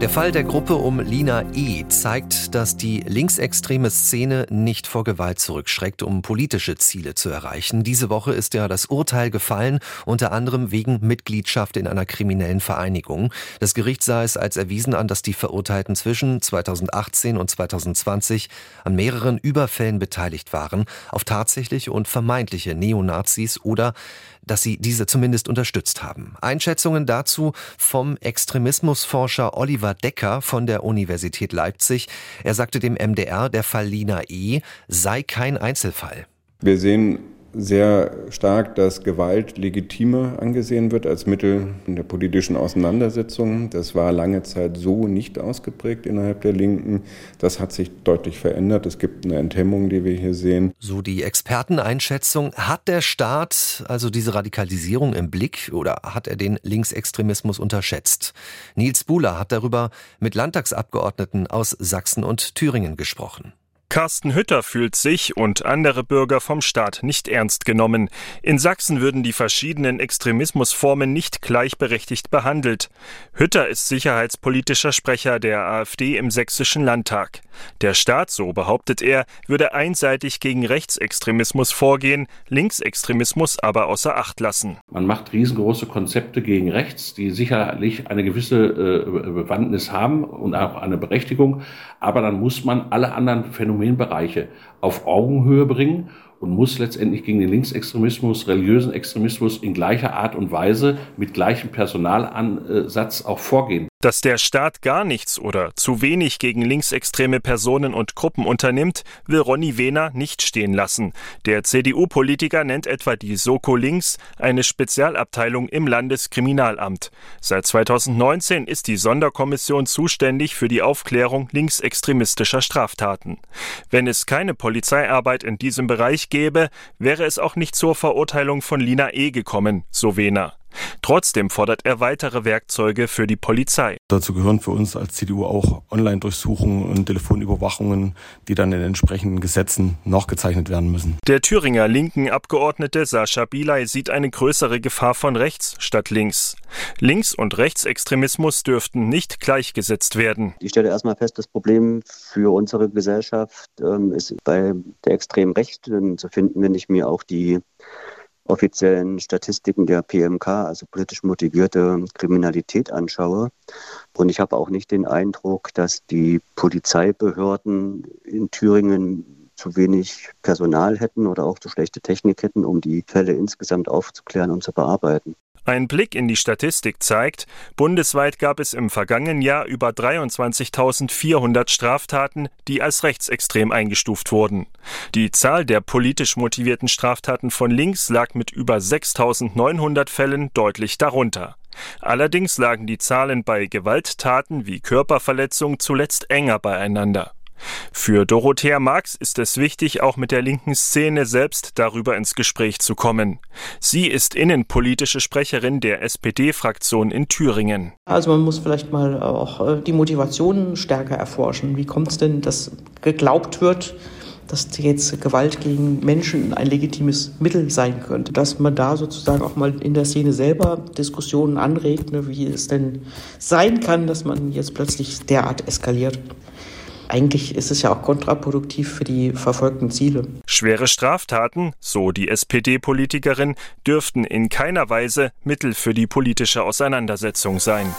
Der Fall der Gruppe um Lina E. zeigt, dass die linksextreme Szene nicht vor Gewalt zurückschreckt, um politische Ziele zu erreichen. Diese Woche ist ja das Urteil gefallen, unter anderem wegen Mitgliedschaft in einer kriminellen Vereinigung. Das Gericht sah es als erwiesen an, dass die Verurteilten zwischen 2018 und 2020 an mehreren Überfällen beteiligt waren, auf tatsächliche und vermeintliche Neonazis oder dass sie diese zumindest unterstützt haben. Einschätzungen dazu vom Extremismusforscher Oliver Decker von der Universität Leipzig. Er sagte dem MDR, der Fall Lina E. sei kein Einzelfall. Wir sehen sehr stark, dass Gewalt legitimer angesehen wird als Mittel in der politischen Auseinandersetzung. Das war lange Zeit so nicht ausgeprägt innerhalb der Linken. Das hat sich deutlich verändert. Es gibt eine Enthemmung, die wir hier sehen. So die Experteneinschätzung. Hat der Staat also diese Radikalisierung im Blick oder hat er den Linksextremismus unterschätzt? Nils Buhler hat darüber mit Landtagsabgeordneten aus Sachsen und Thüringen gesprochen. Carsten Hütter fühlt sich und andere Bürger vom Staat nicht ernst genommen. In Sachsen würden die verschiedenen Extremismusformen nicht gleichberechtigt behandelt. Hütter ist sicherheitspolitischer Sprecher der AfD im sächsischen Landtag. Der Staat, so behauptet er, würde einseitig gegen Rechtsextremismus vorgehen, Linksextremismus aber außer Acht lassen. Man macht riesengroße Konzepte gegen rechts, die sicherlich eine gewisse äh, Bewandtnis haben und auch eine Berechtigung, aber dann muss man alle anderen Phänomene Phänomenbereiche auf Augenhöhe bringen und muss letztendlich gegen den Linksextremismus, religiösen Extremismus in gleicher Art und Weise mit gleichem Personalansatz auch vorgehen. Dass der Staat gar nichts oder zu wenig gegen linksextreme Personen und Gruppen unternimmt, will Ronny Wehner nicht stehen lassen. Der CDU-Politiker nennt etwa die Soko Links, eine Spezialabteilung im Landeskriminalamt. Seit 2019 ist die Sonderkommission zuständig für die Aufklärung linksextremistischer Straftaten. Wenn es keine Polizeiarbeit in diesem Bereich gäbe, wäre es auch nicht zur Verurteilung von Lina E. gekommen, so Wehner. Trotzdem fordert er weitere Werkzeuge für die Polizei. Dazu gehören für uns als CDU auch Online-Durchsuchungen und Telefonüberwachungen, die dann in entsprechenden Gesetzen nachgezeichnet werden müssen. Der Thüringer linken Abgeordnete Sascha Bilay sieht eine größere Gefahr von rechts statt links. Links- und Rechtsextremismus dürften nicht gleichgesetzt werden. Ich stelle erstmal fest, das Problem für unsere Gesellschaft ähm, ist bei der extremen Rechten zu finden, wenn ich mir auch die offiziellen Statistiken der PMK, also politisch motivierte Kriminalität anschaue. Und ich habe auch nicht den Eindruck, dass die Polizeibehörden in Thüringen zu wenig Personal hätten oder auch zu schlechte Technik hätten, um die Fälle insgesamt aufzuklären und zu bearbeiten. Ein Blick in die Statistik zeigt, bundesweit gab es im vergangenen Jahr über 23.400 Straftaten, die als rechtsextrem eingestuft wurden. Die Zahl der politisch motivierten Straftaten von links lag mit über 6.900 Fällen deutlich darunter. Allerdings lagen die Zahlen bei Gewalttaten wie Körperverletzung zuletzt enger beieinander. Für Dorothea Marx ist es wichtig, auch mit der linken Szene selbst darüber ins Gespräch zu kommen. Sie ist innenpolitische Sprecherin der SPD-Fraktion in Thüringen. Also man muss vielleicht mal auch äh, die Motivationen stärker erforschen. Wie kommt es denn, dass geglaubt wird, dass jetzt Gewalt gegen Menschen ein legitimes Mittel sein könnte. Dass man da sozusagen auch mal in der Szene selber Diskussionen anregt, ne, wie es denn sein kann, dass man jetzt plötzlich derart eskaliert eigentlich ist es ja auch kontraproduktiv für die verfolgten Ziele. Schwere Straftaten, so die SPD-Politikerin, dürften in keiner Weise Mittel für die politische Auseinandersetzung sein.